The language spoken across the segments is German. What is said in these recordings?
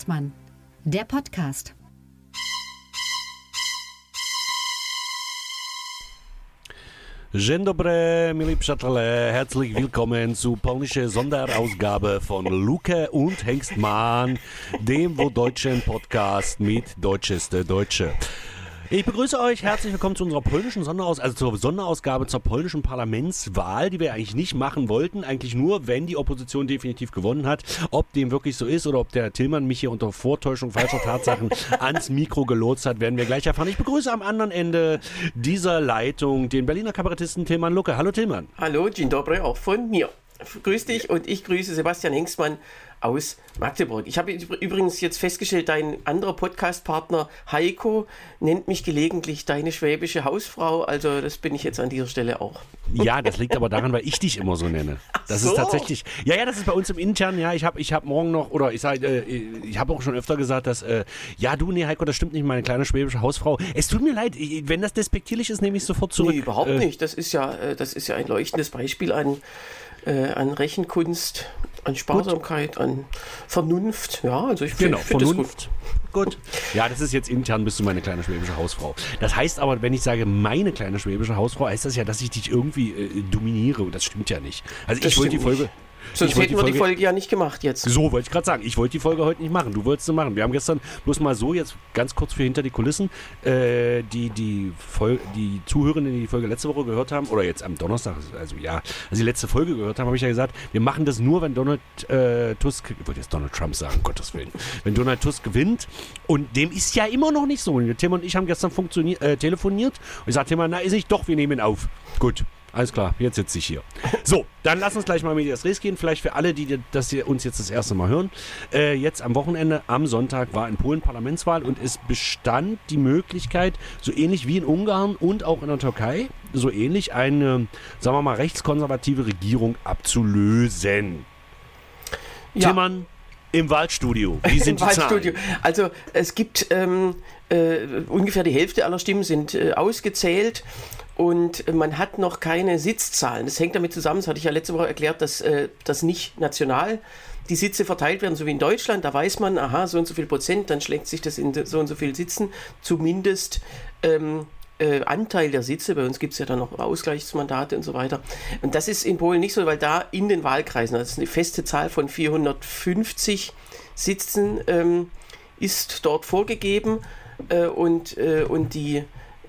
Hengstmann, der Podcast. Dzień dobry, milí přátelé, herzlich willkommen zu polnische Sonderausgabe von Luke und Hengstmann, dem wohl deutschen Podcast mit Deutscheste Deutsche. Ich begrüße euch herzlich willkommen zu unserer polnischen Sonderaus also zur Sonderausgabe zur polnischen Parlamentswahl, die wir eigentlich nicht machen wollten, eigentlich nur, wenn die Opposition definitiv gewonnen hat. Ob dem wirklich so ist oder ob der Tillmann mich hier unter Vortäuschung falscher Tatsachen ans Mikro gelotst hat, werden wir gleich erfahren. Ich begrüße am anderen Ende dieser Leitung den Berliner Kabarettisten Tillmann Lucke. Hallo Tillmann. Hallo, Dzień dobry auch von mir. Grüß dich und ich grüße Sebastian Hengstmann aus Magdeburg. Ich habe übrigens jetzt festgestellt, dein anderer Podcast-Partner Heiko nennt mich gelegentlich deine schwäbische Hausfrau. Also das bin ich jetzt an dieser Stelle auch. Ja, das liegt aber daran, weil ich dich immer so nenne. Das so. ist tatsächlich. Ja, ja, das ist bei uns im Internen. Ja, ich habe ich hab morgen noch, oder ich sage, äh, ich habe auch schon öfter gesagt, dass, äh, ja, du, nee, Heiko, das stimmt nicht, meine kleine schwäbische Hausfrau. Es tut mir leid, wenn das despektierlich ist, nehme ich sofort zurück. Nee, überhaupt äh, nicht. Das ist ja, äh, das ist ja ein leuchtendes Beispiel an äh, an Rechenkunst, an Sparsamkeit, gut. an Vernunft. Ja, also ich finde genau, find Vernunft. Gut. gut. Ja, das ist jetzt intern bist du meine kleine schwäbische Hausfrau. Das heißt aber, wenn ich sage meine kleine schwäbische Hausfrau, heißt das ja, dass ich dich irgendwie äh, dominiere und das stimmt ja nicht. Also das ich wollte die Folge. Nicht. Sonst hätten wir die Folge ja nicht gemacht jetzt. So wollte ich gerade sagen. Ich wollte die Folge heute nicht machen. Du wolltest sie machen. Wir haben gestern bloß mal so, jetzt ganz kurz für hinter die Kulissen, äh, die, die, die Zuhörenden, die die Folge letzte Woche gehört haben, oder jetzt am Donnerstag, also ja, also die letzte Folge gehört haben, habe ich ja gesagt, wir machen das nur, wenn Donald äh, Tusk, ich wollte jetzt Donald Trump sagen, um Gottes Willen, wenn Donald Tusk gewinnt. Und dem ist ja immer noch nicht so. Tim und ich haben gestern äh, telefoniert und ich sagte immer, na ist nicht, doch, wir nehmen ihn auf. Gut. Alles klar, jetzt sitze ich hier. So, dann lass uns gleich mal mit das Res gehen. Vielleicht für alle, die das hier uns jetzt das erste Mal hören. Äh, jetzt am Wochenende, am Sonntag, war in Polen Parlamentswahl und es bestand die Möglichkeit, so ähnlich wie in Ungarn und auch in der Türkei, so ähnlich eine, sagen wir mal, rechtskonservative Regierung abzulösen. Ja. Timmern, im Waldstudio. Wie sind Im die Waldstudio. Zahlen? Also es gibt ähm, äh, ungefähr die Hälfte aller Stimmen sind äh, ausgezählt und man hat noch keine Sitzzahlen. Das hängt damit zusammen, das hatte ich ja letzte Woche erklärt, dass äh, nicht national die Sitze verteilt werden, so wie in Deutschland. Da weiß man, aha, so und so viel Prozent, dann schlägt sich das in so und so viel Sitzen. Zumindest ähm, äh, Anteil der Sitze. Bei uns gibt es ja dann noch Ausgleichsmandate und so weiter. Und das ist in Polen nicht so, weil da in den Wahlkreisen, das ist eine feste Zahl von 450 Sitzen, ähm, ist dort vorgegeben. Äh, und, äh, und die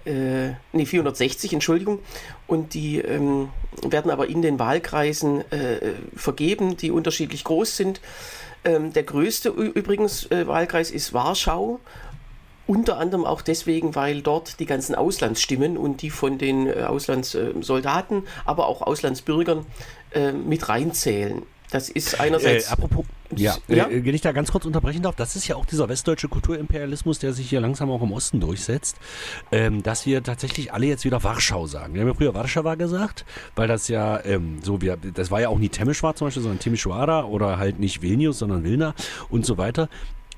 äh, nee, 460, Entschuldigung. Und die ähm, werden aber in den Wahlkreisen äh, vergeben, die unterschiedlich groß sind. Ähm, der größte übrigens äh, Wahlkreis ist Warschau. Unter anderem auch deswegen, weil dort die ganzen Auslandsstimmen und die von den äh, Auslandssoldaten, aber auch Auslandsbürgern äh, mit reinzählen. Das ist einerseits. Äh, apropos, ja, ja? Äh, wenn ich da ganz kurz unterbrechen darf, das ist ja auch dieser westdeutsche Kulturimperialismus, der sich hier langsam auch im Osten durchsetzt, ähm, dass wir tatsächlich alle jetzt wieder Warschau sagen. Wir haben ja früher Warschauer gesagt, weil das ja ähm, so, wir, das war ja auch nie Temeshwar zum Beispiel, sondern Timisoara oder halt nicht Vilnius, sondern Vilna und so weiter.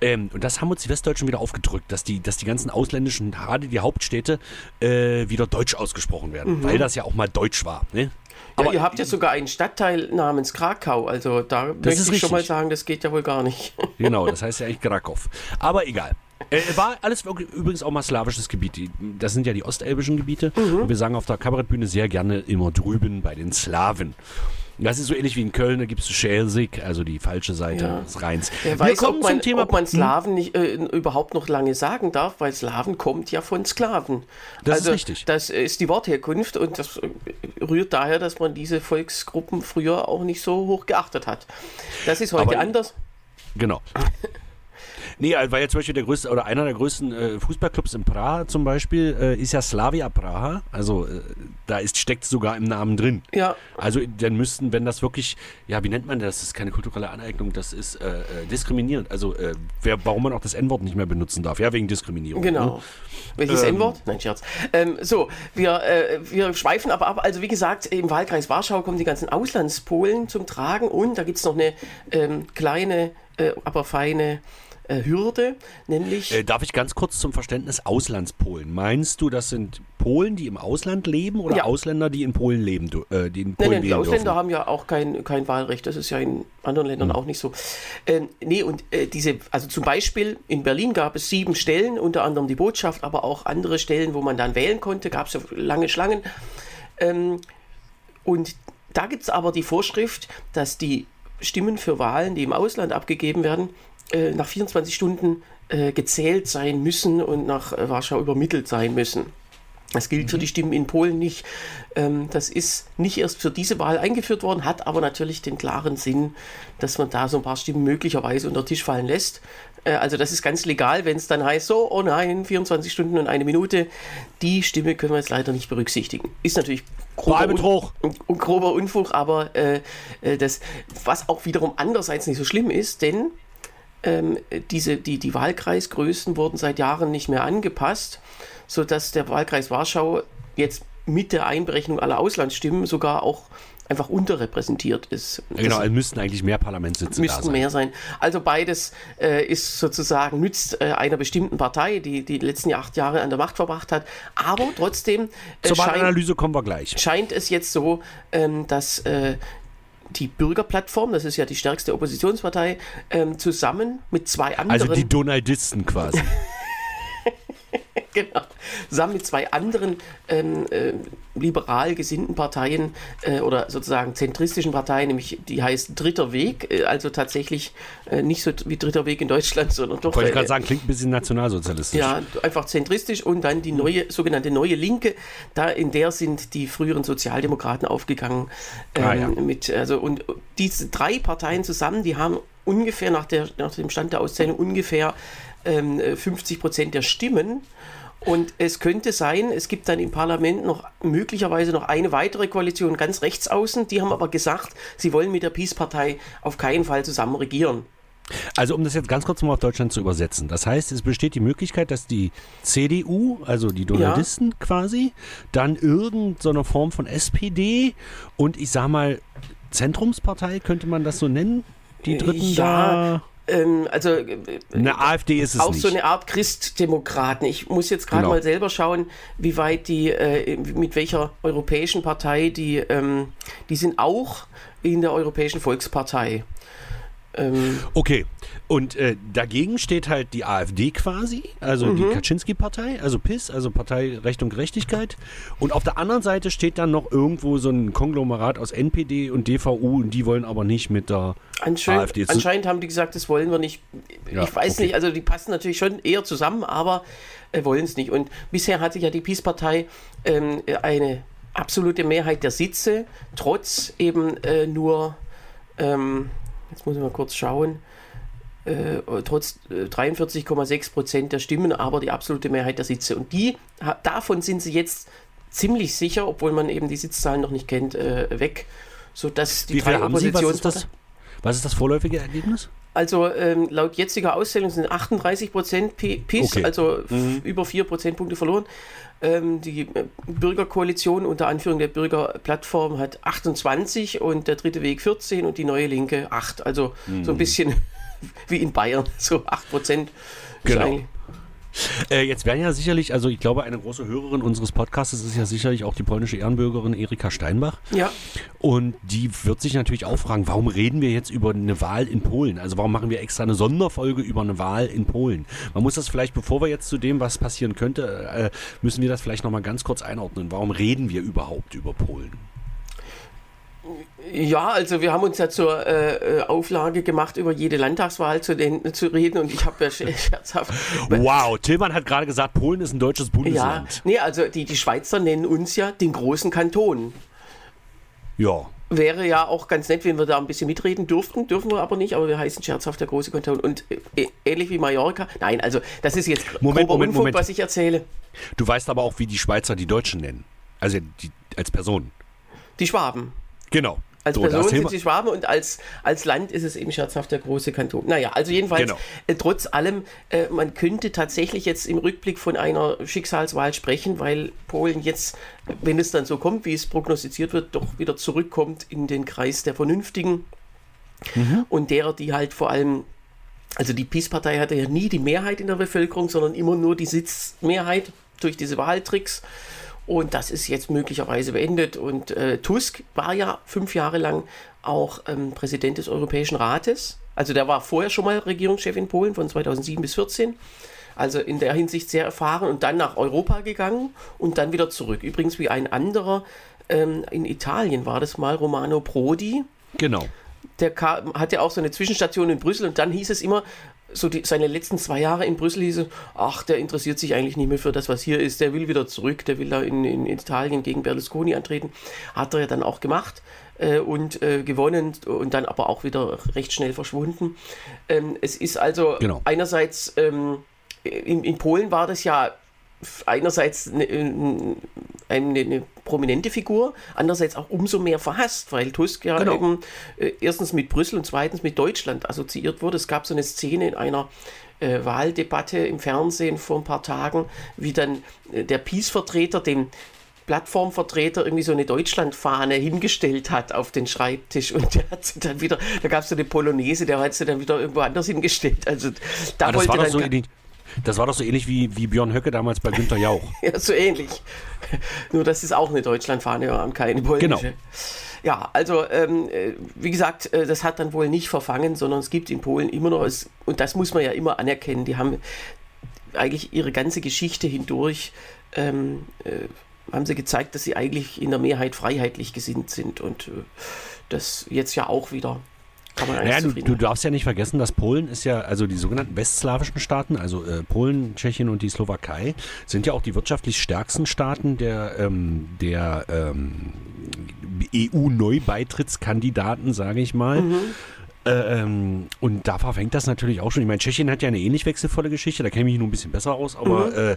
Ähm, und das haben uns die Westdeutschen wieder aufgedrückt, dass die, dass die ganzen ausländischen, gerade die Hauptstädte, äh, wieder deutsch ausgesprochen werden, mhm. weil das ja auch mal deutsch war. Ne? Ja, Aber ihr habt ja sogar einen Stadtteil namens Krakau. Also da möchte ich richtig. schon mal sagen, das geht ja wohl gar nicht. Genau, das heißt ja eigentlich Krakow. Aber egal. Äh, war alles übrigens auch mal slawisches Gebiet. Das sind ja die ostelbischen Gebiete. Mhm. Und wir sagen auf der Kabarettbühne sehr gerne immer drüben bei den Slawen. Das ist so ähnlich wie in Köln, da gibt es Schelsig, also die falsche Seite ja. des Rheins. Wer weiß, ob man, Thema, ob man Slaven nicht, äh, überhaupt noch lange sagen darf, weil Slaven kommt ja von Sklaven. Das also, ist richtig. Das ist die Wortherkunft und das äh, rührt daher, dass man diese Volksgruppen früher auch nicht so hoch geachtet hat. Das ist heute Aber, anders. Genau. Nee, weil ja zum Beispiel der größte oder einer der größten äh, Fußballclubs in Praha zum Beispiel äh, ist ja Slavia Praha. Also äh, da ist, steckt sogar im Namen drin. Ja. Also dann müssten, wenn das wirklich, ja, wie nennt man das? Das ist keine kulturelle Aneignung, das ist äh, äh, diskriminierend. Also äh, wer, warum man auch das N-Wort nicht mehr benutzen darf. Ja, wegen Diskriminierung. Genau. Ne? Welches ähm, N-Wort? Nein, Scherz. Ähm, so, wir, wir schweifen aber ab. Also wie gesagt, im Wahlkreis Warschau kommen die ganzen Auslandspolen zum Tragen und da gibt es noch eine ähm, kleine, aber feine äh, Hürde, nämlich. Äh, darf ich ganz kurz zum Verständnis Auslandspolen? Meinst du, das sind Polen, die im Ausland leben oder Ja. Ausländer, die in Polen leben, äh, die in Nein, Polen nein, die wählen Ausländer dürfen? haben ja auch kein, kein Wahlrecht. Das ist ja in anderen Ländern Hm. auch nicht so. Ähm, nee, und äh, diese, also zum Beispiel in Berlin gab es sieben Stellen, unter anderem die Botschaft, aber auch andere Stellen, wo man dann wählen konnte, gab es ja lange Schlangen. Ähm, und da gibt es aber die Vorschrift, dass die Stimmen für Wahlen, die im Ausland abgegeben werden, äh, nach 24 Stunden äh, gezählt sein müssen und nach äh, Warschau übermittelt sein müssen. Das gilt für die Stimmen in Polen nicht. Ähm, das ist nicht erst für diese Wahl eingeführt worden, hat aber natürlich den klaren Sinn, dass man da so ein paar Stimmen möglicherweise unter Tisch fallen lässt. Äh, also das ist ganz legal, wenn es dann heißt, so, oh nein, 24 Stunden und eine Minute, die Stimme können wir jetzt leider nicht berücksichtigen. Ist natürlich grober. Un un grober Unfug, aber äh, das, was auch wiederum andererseits nicht so schlimm ist, denn ähm, diese, die, die Wahlkreisgrößen wurden seit Jahren nicht mehr angepasst, sodass der Wahlkreis Warschau jetzt mit der Einberechnung aller Auslandsstimmen sogar auch einfach unterrepräsentiert ist. Genau, es müssten eigentlich mehr Parlamentssitze da müssten sein. mehr sein. Also beides äh, ist sozusagen, nützt äh, einer bestimmten Partei, die die letzten acht Jahre an der Macht verbracht hat. Aber trotzdem äh, Zur Wahlanalyse kommen wir gleich. scheint es jetzt so, ähm, dass äh, die Bürgerplattform, das ist ja die stärkste Oppositionspartei, ähm, zusammen mit zwei anderen, Also die Donaldisten quasi. genau, zusammen mit zwei anderen ähm, äh, liberal gesinnten Parteien äh, oder sozusagen zentristischen Parteien, nämlich die heißt Dritter Weg, äh, also tatsächlich äh, nicht so wie Dritter Weg in Deutschland, sondern doch Wollte ich gerade sagen, klingt ein bisschen nationalsozialistisch. Ja, einfach zentristisch und dann die neue, sogenannte neue Linke, da in der sind die früheren Sozialdemokraten aufgegangen. Ähm, Ah, ja. mit, also, und diese drei Parteien zusammen, die haben ungefähr nach, der, nach dem Stand der Auszählung ungefähr ähm, 50 Prozent der Stimmen. Und es könnte sein, es gibt dann im Parlament noch möglicherweise noch eine weitere Koalition ganz rechts außen. Die haben aber gesagt, sie wollen mit der Peace-Partei auf keinen Fall zusammen regieren. Also um das jetzt ganz kurz mal auf Deutschland zu übersetzen. Das heißt, es besteht die Möglichkeit, dass die CDU, also die Donaldisten quasi, dann irgendeine Form von SPD und ich sag mal Zentrumspartei, könnte man das so nennen? Die Dritten Ja, Ähm, also äh, da. Eine AfD ist es auch nicht. so eine Art Christdemokraten. Ich muss jetzt gerade Genau. mal selber schauen, wie weit die, äh, mit welcher europäischen Partei die, ähm, die sind auch in der Europäischen Volkspartei. Ähm, Okay, und äh, dagegen steht halt die AfD quasi, also die Kaczynski-Partei, also PIS, also Partei Recht und Gerechtigkeit. Und auf der anderen Seite steht dann noch irgendwo so ein Konglomerat aus NPD und DVU und die wollen aber nicht mit der anscheinend, AfD. zu- anscheinend haben die gesagt, das wollen wir nicht. Ja, ich weiß okay. nicht, also die passen natürlich schon eher zusammen, aber äh, wollen es nicht. Und bisher hatte ja die Peace-Partei ähm, eine absolute Mehrheit der Sitze, trotz eben äh, nur, ähm, jetzt muss ich mal kurz schauen, äh, trotz äh, 43,6 Prozent der Stimmen, aber die absolute Mehrheit der Sitze. Und die, davon sind sie jetzt ziemlich sicher, obwohl man eben die Sitzzahlen noch nicht kennt, äh, weg, sodass die Wie drei haben Sie? Was ist das? Oppositionsparteien- Was ist das vorläufige Ergebnis? also ähm, laut jetziger Auszählung sind 38 Prozent PIS, Okay. also f- über 4 Prozentpunkte verloren. Ähm, die äh, Bürgerkoalition unter Anführung der Bürgerplattform hat 28 und der dritte Weg 14 und die neue Linke 8. Also so ein bisschen wie in Bayern, so 8 Prozent. Genau. Äh, jetzt werden ja sicherlich, also ich glaube, eine große Hörerin unseres Podcasts ist ja sicherlich auch die polnische Ehrenbürgerin Erika Steinbach. Ja, Und die wird sich natürlich auch fragen, warum reden wir jetzt über eine Wahl in Polen? Also warum machen wir extra eine Sonderfolge über eine Wahl in Polen? Man muss das vielleicht, bevor wir jetzt zu dem, was passieren könnte, äh, müssen wir das vielleicht nochmal ganz kurz einordnen. Warum reden wir überhaupt über Polen? Ja, also wir haben uns ja zur äh, äh, Auflage gemacht, über jede Landtagswahl zu, den, zu reden und ich habe ja sch- scherzhaft Wow, Tillmann hat gerade gesagt, Polen ist ein deutsches Ja, Bundesland. nee, also die, die Schweizer nennen uns ja den großen Kanton. Ja. Wäre ja auch ganz nett, wenn wir da ein bisschen mitreden dürften. Dürfen wir aber nicht, aber wir heißen scherzhaft der große Kanton. Und äh, ähnlich wie Mallorca. Nein, also das ist jetzt Moment, Moment, Unfug, Moment. was ich erzähle. Du weißt aber auch, wie die Schweizer die Deutschen nennen. Also die, als Person. Die Schwaben. Genau. Als So, Person sind sie Schwaben und als, als Land ist es eben scherzhaft der große Kanton. Naja, also jedenfalls, Genau. äh, trotz allem, äh, man könnte tatsächlich jetzt im Rückblick von einer Schicksalswahl sprechen, weil Polen jetzt, wenn es dann so kommt, wie es prognostiziert wird, doch wieder zurückkommt in den Kreis der Vernünftigen Mhm. und derer, die halt vor allem Also die Peace-Partei hatte ja nie die Mehrheit in der Bevölkerung, sondern immer nur die Sitzmehrheit durch diese Wahltricks. Und das ist jetzt möglicherweise beendet. Und äh, Tusk war ja fünf Jahre lang auch ähm, Präsident des Europäischen Rates. Also der war vorher schon mal Regierungschef in Polen von 2007 bis 2014. Also in der Hinsicht sehr erfahren und dann nach Europa gegangen und dann wieder zurück. Übrigens wie ein anderer ähm, in Italien war das mal, Romano Prodi. Genau. Der kam, hat ja auch so eine Zwischenstation in Brüssel und dann hieß es immer, so die, seine letzten zwei Jahre in Brüssel hieß ach, der interessiert sich eigentlich nicht mehr für das, was hier ist, der will wieder zurück, der will da in, in Italien gegen Berlusconi antreten. Hat er ja dann auch gemacht äh, und äh, gewonnen und dann aber auch wieder recht schnell verschwunden. Ähm, es ist also Genau. einerseits, ähm, in, in Polen war das ja einerseits eine, eine, eine prominente Figur, andererseits auch umso mehr verhasst, weil Tusk ja Genau. eben äh, erstens mit Brüssel und zweitens mit Deutschland assoziiert wurde. Es gab so eine Szene in einer äh, Wahldebatte im Fernsehen vor ein paar Tagen, wie dann äh, der Peace-Vertreter dem Plattformvertreter irgendwie so eine Deutschlandfahne hingestellt hat auf den Schreibtisch und der hat sie dann wieder, da gab es so eine Polonaise, der hat sie dann wieder irgendwo anders hingestellt. Also da das, wollte dann so das war doch so ähnlich wie, wie Björn Höcke damals bei Günter Jauch. Ja, so ähnlich. Nur das ist auch eine Deutschlandfahne und keine polnische. Genau. Ja, also ähm, äh, wie gesagt, äh, das hat dann wohl nicht verfangen, sondern es gibt in Polen immer noch, es, und das muss man ja immer anerkennen, die haben eigentlich ihre ganze Geschichte hindurch, ähm, äh, haben sie gezeigt, dass sie eigentlich in der Mehrheit freiheitlich gesinnt sind und äh, das jetzt ja auch wieder. Kann man eigentlich Naja, du, du darfst ja nicht vergessen, dass Polen ist ja, also die sogenannten westslawischen Staaten, also äh, Polen, Tschechien und die Slowakei, sind ja auch die wirtschaftlich stärksten Staaten der, ähm, der ähm, EU-Neubeitrittskandidaten, sage ich mal. Mhm. Äh, ähm, und da verfängt das natürlich auch schon. Ich meine, Tschechien hat ja eine ähnlich wechselvolle Geschichte, da kenne ich mich nur ein bisschen besser aus, aber Mhm. äh,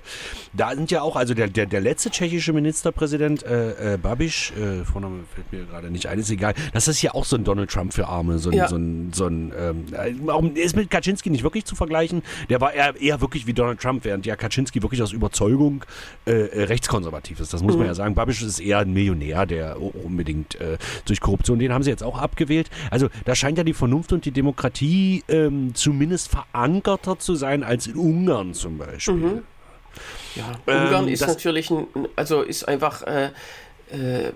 da sind ja auch, also der, der, der letzte tschechische Ministerpräsident, äh, äh, Babiš, äh, Vorname fällt mir gerade nicht ein, ist egal, das ist ja auch so ein Donald Trump für Arme, so ein, Ja. so ein, so ein ähm, äh, ist mit Kaczynski nicht wirklich zu vergleichen, der war eher, eher wirklich wie Donald Trump, während ja Kaczynski wirklich aus Überzeugung äh, rechtskonservativ ist, das muss man ja sagen. Babiš ist eher ein Millionär, der unbedingt durch Korruption, den haben sie jetzt auch abgewählt. Also da scheint ja die Vernunft und die Demokratie ähm, zumindest verankerter zu sein als in Ungarn zum Beispiel. Ja, Ähm, Ungarn ist natürlich, ein, also ist einfach, äh, äh,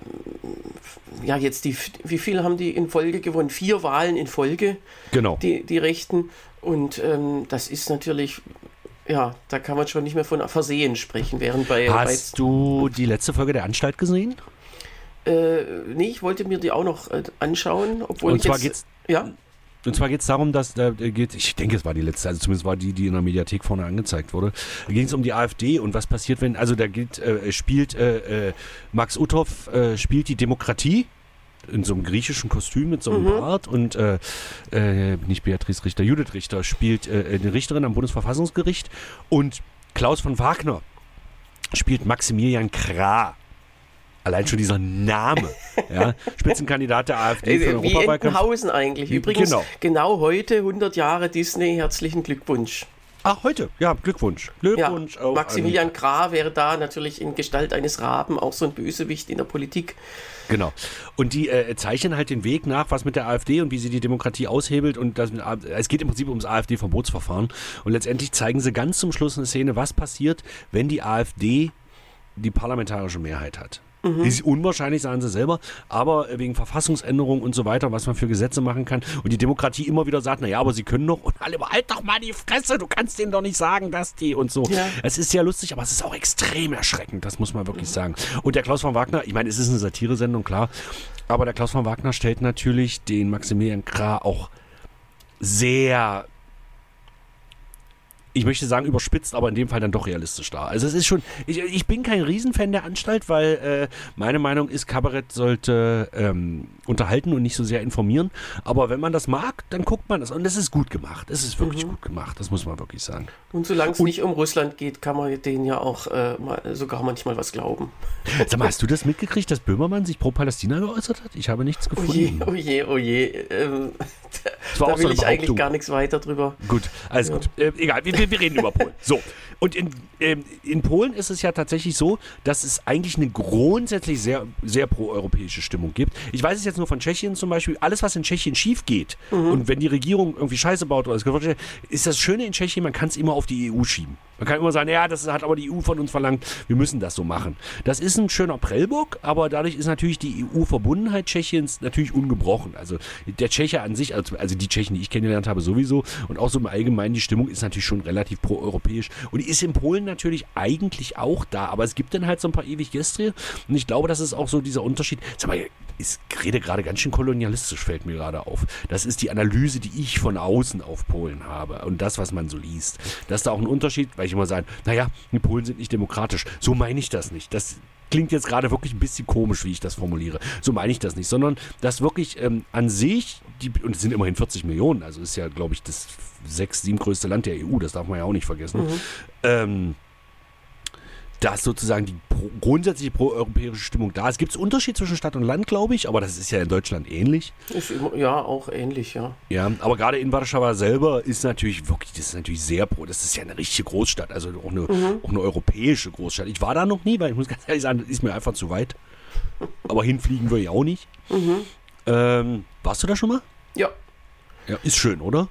ja, jetzt die, wie viel haben die in Folge gewonnen? Vier Wahlen in Folge, Genau. die, die Rechten. Und ähm, das ist natürlich, ja, da kann man schon nicht mehr von Versehen sprechen, während bei, Hast du die letzte Folge der Anstalt gesehen? bei äh, nee, ich wollte mir die auch noch äh, anschauen, obwohl Und ich zwar jetzt, geht's ja, Und zwar geht es darum, dass da äh, geht, ich denke, es war die letzte, also zumindest war die, die in der Mediathek vorne angezeigt wurde. Da ging es um die AfD und was passiert, wenn, also da geht, äh, spielt äh, äh, Max Uthoff äh, spielt die Demokratie in so einem griechischen Kostüm mit so einem Bart und äh, äh, nicht Beatrice Richter, Judith Richter spielt äh, eine Richterin am Bundesverfassungsgericht und Klaus von Wagner spielt Maximilian Krah. Allein schon dieser Name, ja, Spitzenkandidat der AfD für den äh, wie Europawahlkampf. Entenhausen eigentlich. Übrigens, Genau. genau. heute 100 Jahre Disney, herzlichen Glückwunsch. Ach, heute. Ja, Glückwunsch. Ja, Glückwunsch auch. Maximilian Krah wäre da natürlich in Gestalt eines Raben auch so ein Bösewicht in der Politik. Genau. Und die äh, zeichnen halt den Weg nach, was mit der AfD und wie sie die Demokratie aushebelt. Und das, es geht im Prinzip ums AfD-Verbotsverfahren. Und letztendlich zeigen sie ganz zum Schluss eine Szene, was passiert, wenn die AfD die parlamentarische Mehrheit hat. Ist unwahrscheinlich, sagen sie selber, aber wegen Verfassungsänderung und so weiter, was man für Gesetze machen kann. Und die Demokratie immer wieder sagt, naja, aber sie können doch, und alle, halt doch mal die Fresse, du kannst denen doch nicht sagen, dass die und so. Ja. Es ist sehr lustig, aber es ist auch extrem erschreckend, das muss man wirklich sagen. Und der Klaus von Wagner, ich meine, es ist eine Satiresendung, klar, aber der Klaus von Wagner stellt natürlich den Maximilian Krah auch sehr ich möchte sagen überspitzt, aber in dem Fall dann doch realistisch dar. Also es ist schon, ich, ich bin kein Riesenfan der Anstalt, weil äh, meine Meinung ist, Kabarett sollte ähm, unterhalten und nicht so sehr informieren. Aber wenn man das mag, dann guckt man das. Und es ist gut gemacht. Es ist wirklich gut gemacht, das muss man wirklich sagen. Und solange es nicht um Russland geht, kann man denen ja auch äh, mal, sogar manchmal was glauben. Sag mal, hast du das mitgekriegt, dass Böhmermann sich pro Palästina geäußert hat? Ich habe nichts Oh je, gefunden. oh je, oh je. Ähm, da so will eine ich eigentlich gar nichts weiter drüber. Gut, alles gut. Äh, egal, wir, wir, wir reden über Polen. So. Und in, ähm, in Polen ist es ja tatsächlich so, dass es eigentlich eine grundsätzlich sehr, sehr proeuropäische Stimmung gibt. Ich weiß es jetzt nur von Tschechien zum Beispiel. Alles, was in Tschechien schief geht und wenn die Regierung irgendwie Scheiße baut oder es ist das Schöne in Tschechien, man kann es immer auf die EU schieben. Man kann immer sagen, ja, das hat aber die EU von uns verlangt, wir müssen das so machen. Das ist ein schöner Prellbock, aber dadurch ist natürlich die EU-Verbundenheit Tschechiens natürlich ungebrochen. Also der Tscheche an sich, also, also die Tschechen, die ich kennengelernt habe, sowieso und auch so im Allgemeinen, die Stimmung ist natürlich schon relativ proeuropäisch und die ist in Polen natürlich eigentlich auch da, aber es gibt dann halt so ein paar ewig Gestrie und ich glaube, das ist auch so dieser Unterschied. Sag mal, ich rede gerade ganz schön kolonialistisch, fällt mir gerade auf. Das ist die Analyse, die ich von außen auf Polen habe und das, was man so liest. Das ist da auch ein Unterschied, weil ich immer sage, naja, die Polen sind nicht demokratisch. So meine ich das nicht. Das klingt jetzt gerade wirklich ein bisschen komisch, wie ich das formuliere. So meine ich das nicht, sondern dass wirklich ähm, an sich, die, und es sind immerhin 40 Millionen, also ist ja, glaube ich, das sechs, sieben größte Land der EU, das darf man ja auch nicht vergessen. Mhm. Ähm, dass sozusagen die grundsätzliche proeuropäische Stimmung da ist. Gibt es Unterschied zwischen Stadt und Land, glaube ich, aber das ist ja in Deutschland ähnlich. Ist immer, ja, auch ähnlich, ja. Ja, aber gerade in Warschau selber ist natürlich wirklich, das ist natürlich sehr pro. Das ist ja eine richtige Großstadt, also auch eine, mhm. auch eine europäische Großstadt. Ich war da noch nie, weil ich muss ganz ehrlich sagen, das ist mir einfach zu weit. Aber hinfliegen würde ich auch nicht. Mhm. Ähm, warst du da schon mal? Ja. Ja, ist schön, oder?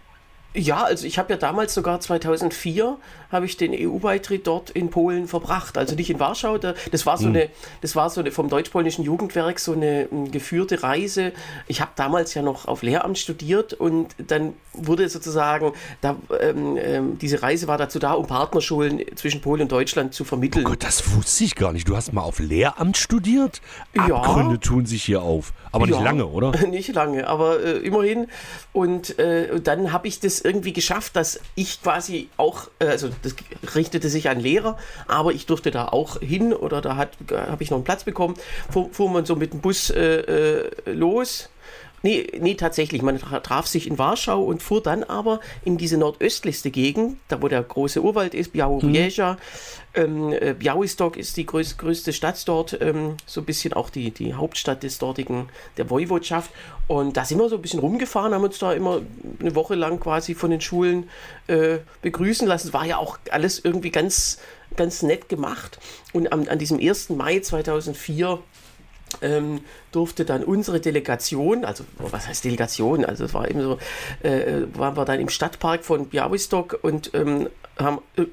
Ja, also ich habe ja damals sogar 2004 habe ich den EU-Beitritt dort in Polen verbracht. Also nicht in Warschau. das war so hm. eine, das war so eine vom deutsch-polnischen Jugendwerk so eine, eine geführte Reise. Ich habe damals ja noch auf Lehramt studiert und dann wurde sozusagen, da, ähm, ähm, diese Reise war dazu da, um Partnerschulen zwischen Polen und Deutschland zu vermitteln. Oh Gott, das wusste ich gar nicht. Du hast mal auf Lehramt studiert? Abgründe ja. tun sich hier auf. Aber nicht ja, lange, oder? Nicht lange, aber äh, immerhin. Und äh, dann habe ich das irgendwie geschafft, dass ich quasi auch, äh, also das richtete sich an Lehrer, aber ich durfte da auch hin oder da habe ich noch einen Platz bekommen. Fuhr, fuhr man so mit dem Bus äh, äh, los Nee, nee, tatsächlich. Man traf sich in Warschau und fuhr dann aber in diese nordöstlichste Gegend, da wo der große Urwald ist, Białowieża. Mhm. Ähm, äh, Białystok ist die größ größte Stadt dort, ähm, so ein bisschen auch die, die Hauptstadt des dortigen, der Woiwodschaft. Und da sind wir so ein bisschen rumgefahren, haben uns da immer eine Woche lang quasi von den Schulen äh, begrüßen lassen. War ja auch alles irgendwie ganz, ganz nett gemacht. Und am, an diesem 1. Mai 2004 ähm, durfte dann unsere Delegation, also was heißt Delegation, also es war eben so, äh, waren wir dann im Stadtpark von Białystok und ähm, haben äh,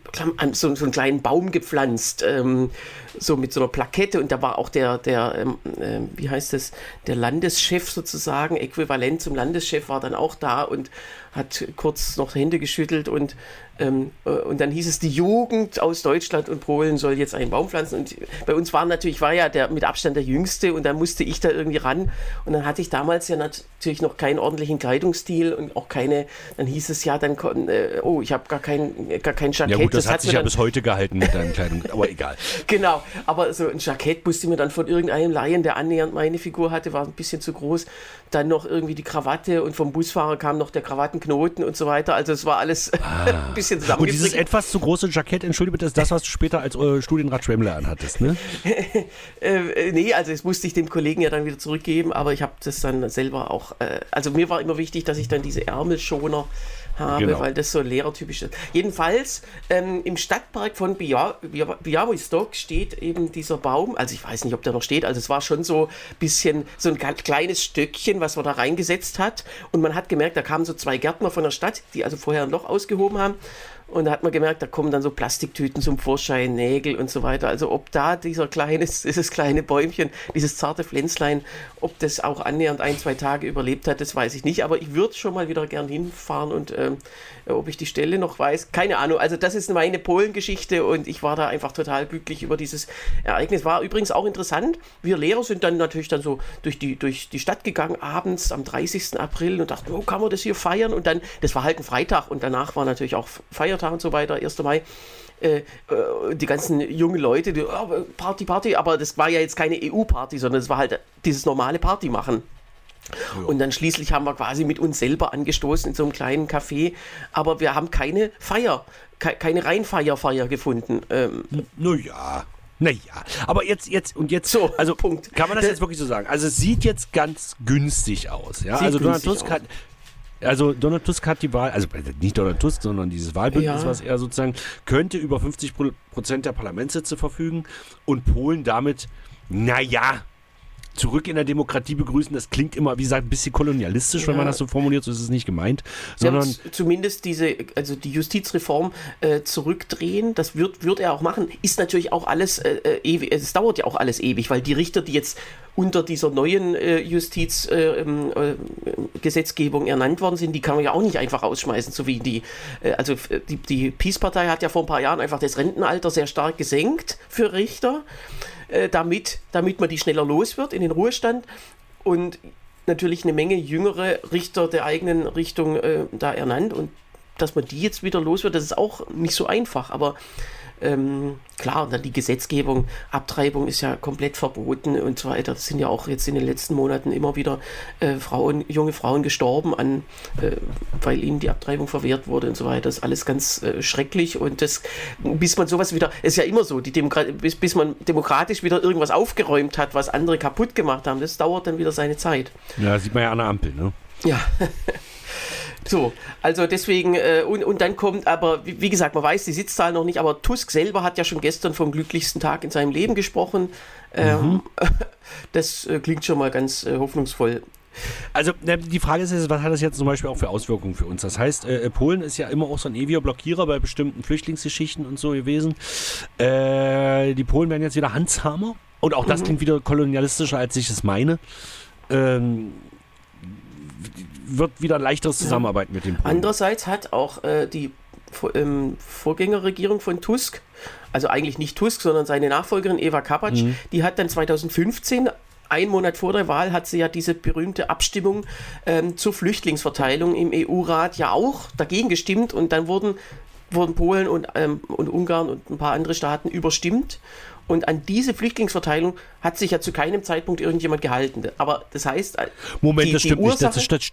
so, so, einen kleinen Baum gepflanzt, ähm, so mit so einer Plakette und da war auch der, der äh, wie heißt das, der Landeschef sozusagen, äquivalent zum Landeschef war dann auch da und hat kurz noch Hände geschüttelt und, ähm, äh, und dann hieß es, die Jugend aus Deutschland und Polen soll jetzt einen Baum pflanzen. Und bei uns war natürlich, war ja der mit Abstand der Jüngste und dann musste ich da irgendwie ran. Und dann hatte ich damals ja natürlich noch keinen ordentlichen Kleidungsstil und auch keine, dann hieß es ja, dann, äh, oh, ich habe gar kein, gar kein Jackett. Ja gut, das, das hat sich ja bis heute gehalten mit deinem Kleidung, aber egal. genau, aber so ein Jackett musste mir dann von irgendeinem Laien, der annähernd meine Figur hatte, war ein bisschen zu groß, dann noch irgendwie die Krawatte und vom Busfahrer kam noch der Krawattenknoten und so weiter. Also es war alles ah. ein bisschen zusammen. Und dieses etwas zu große Jackett, entschuldige bitte, ist das, was du später als äh, Studienrat Schwemmler anhattest, ne? äh, nee, also das musste ich dem Kollegen ja dann wieder zurückgeben, aber ich habe das dann selber auch, äh, also mir war immer wichtig, dass ich dann diese Ärmelschoner habe, genau. weil das so lehrertypisch ist. Jedenfalls ähm, im Stadtpark von Białystok steht eben dieser Baum, also ich weiß nicht, ob der noch steht, also es war schon so ein bisschen so ein kleines Stöckchen, was man da reingesetzt hat und man hat gemerkt, da kamen so zwei Gärtner von der Stadt, die also vorher ein Loch ausgehoben haben und da hat man gemerkt, da kommen dann so Plastiktüten zum Vorschein, Nägel und so weiter. Also ob da dieser kleine, dieses kleine Bäumchen, dieses zarte Pflänzlein, ob das auch annähernd ein, zwei Tage überlebt hat, das weiß ich nicht. Aber ich würde schon mal wieder gern hinfahren und ähm, ob ich die Stelle noch weiß, keine Ahnung. Also das ist meine Polengeschichte und ich war da einfach total glücklich über dieses Ereignis. War übrigens auch interessant. Wir Lehrer sind dann natürlich dann so durch die, durch die Stadt gegangen, abends am 30. April und dachten, oh, kann man das hier feiern? Und dann, das war halt ein Freitag und danach war natürlich auch Feiertag und so weiter, 1. Mai. Äh, äh, die ganzen jungen Leute, die, oh, Party, Party, aber das war ja jetzt keine EU-Party, sondern es war halt dieses normale Party machen. Und dann schließlich haben wir quasi mit uns selber angestoßen in so einem kleinen Café, aber wir haben keine Feier, keine Reinfeierfeier gefunden. Ähm, naja. Naja, aber jetzt, jetzt und jetzt, so, also Punkt. Kann man das jetzt wirklich so sagen? Also es sieht jetzt ganz günstig aus, ja? Sieht also Donald Tusk hat, Also Donald Tusk hat die Wahl, also nicht Donald Tusk, sondern dieses Wahlbündnis, Ja. was er sozusagen könnte über 50 Pro- Prozent der Parlamentssitze verfügen und Polen damit, naja, zurück in der Demokratie begrüßen. Das klingt immer, wie gesagt, ein bisschen kolonialistisch, wenn Ja. man das so formuliert, so ist es nicht gemeint, Sie sondern zumindest diese, also die Justizreform äh, zurückdrehen. Das wird, wird er auch machen. Ist natürlich auch alles äh, äh, ewig. Es dauert ja auch alles ewig, weil die Richter, die jetzt unter dieser neuen äh, Justizgesetzgebung äh, äh, Gesetzgebung ernannt worden sind, die kann man ja auch nicht einfach rausschmeißen, so wie die. Äh, also die, die Peace-Partei hat ja vor ein paar Jahren einfach das Rentenalter sehr stark gesenkt für Richter, äh, damit, damit man die schneller los wird in den Ruhestand. Und natürlich eine Menge jüngere Richter der eigenen Richtung äh, da ernannt und dass man die jetzt wieder los wird, das ist auch nicht so einfach, aber ähm, klar, und dann die Gesetzgebung, Abtreibung ist ja komplett verboten und so weiter. Das sind ja auch jetzt in den letzten Monaten immer wieder äh, Frauen, junge Frauen gestorben, an, äh, weil ihnen die Abtreibung verwehrt wurde und so weiter. Das ist alles ganz äh, schrecklich und das, bis man sowas wieder, ist ja immer so, die Demokra bis, bis man demokratisch wieder irgendwas aufgeräumt hat, was andere kaputt gemacht haben, das dauert dann wieder seine Zeit. ja, sieht man ja an der Ampel, ne? Ja. So, also deswegen, äh, und, und dann kommt aber, wie, wie gesagt, man weiß die Sitzzahl noch nicht, aber Tusk selber hat ja schon gestern vom glücklichsten Tag in seinem Leben gesprochen. Ähm, Das äh, klingt schon mal ganz äh, hoffnungsvoll. Also ne, die Frage ist jetzt, was hat das jetzt zum Beispiel auch für Auswirkungen für uns? Das heißt, äh, Polen ist ja immer auch so ein ewiger Blockierer bei bestimmten Flüchtlingsgeschichten und so gewesen. Äh, die Polen werden jetzt wieder Handsheimer. Und auch das klingt wieder kolonialistischer, als ich es meine. Ähm, wird wieder ein leichteres Zusammenarbeiten mit den Polen. Andererseits hat auch äh, die ähm, Vorgängerregierung von Tusk, also eigentlich nicht Tusk, sondern seine Nachfolgerin Eva Kapatsch, die hat dann 2015 ein Monat vor der Wahl hat sie ja diese berühmte Abstimmung ähm, zur Flüchtlingsverteilung im EU-Rat ja auch dagegen gestimmt und dann wurden, wurden Polen und, ähm, und Ungarn und ein paar andere Staaten überstimmt. Und an diese Flüchtlingsverteilung hat sich ja zu keinem Zeitpunkt irgendjemand gehalten. Aber das heißt, äh, Moment, die, das stimmt nicht. Das, das,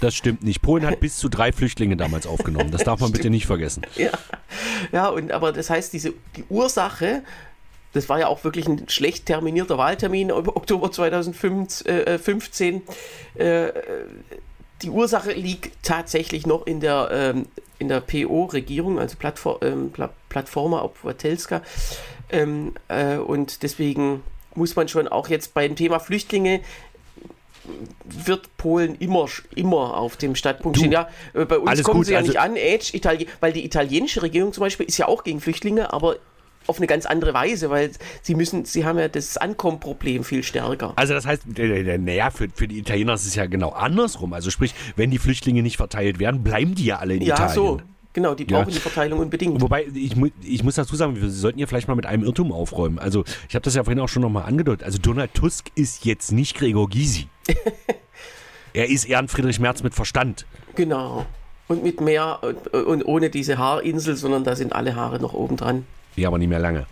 das stimmt nicht. Polen hat bis zu drei Flüchtlinge damals aufgenommen. Das darf man bitte nicht vergessen. Ja, ja und aber das heißt, diese, die Ursache, das war ja auch wirklich ein schlecht terminierter Wahltermin im Oktober 2015. Äh, die Ursache liegt tatsächlich noch in der, ähm, in der PO-Regierung, also Plattform, ähm, Pla Plattforma Obywatelska. Ähm, äh, und deswegen muss man schon auch jetzt beim Thema Flüchtlinge wird Polen immer, immer auf dem Standpunkt stehen. Ja, äh, bei uns kommen gut, sie ja also- nicht an, Edge, Itali weil die italienische Regierung zum Beispiel ist ja auch gegen Flüchtlinge, aber auf eine ganz andere Weise, weil sie müssen, sie haben ja das Ankommenproblem viel stärker. Also das heißt, naja, für, für die Italiener ist es ja genau andersrum. Also sprich, wenn die Flüchtlinge nicht verteilt werden, bleiben die ja alle in Ja, Italien. so. Genau, die Ja. brauchen die Verteilung unbedingt. Wobei, ich, mu ich muss dazu sagen, wir sollten hier vielleicht mal mit einem Irrtum aufräumen. Also, ich habe das ja vorhin auch schon nochmal angedeutet. Also, Donald Tusk ist jetzt nicht Gregor Gysi. er ist eher ein Friedrich Merz mit Verstand. Genau. Und mit mehr und, und ohne diese Haarinsel, sondern da sind alle Haare noch oben dran. Ja, aber nicht mehr lange.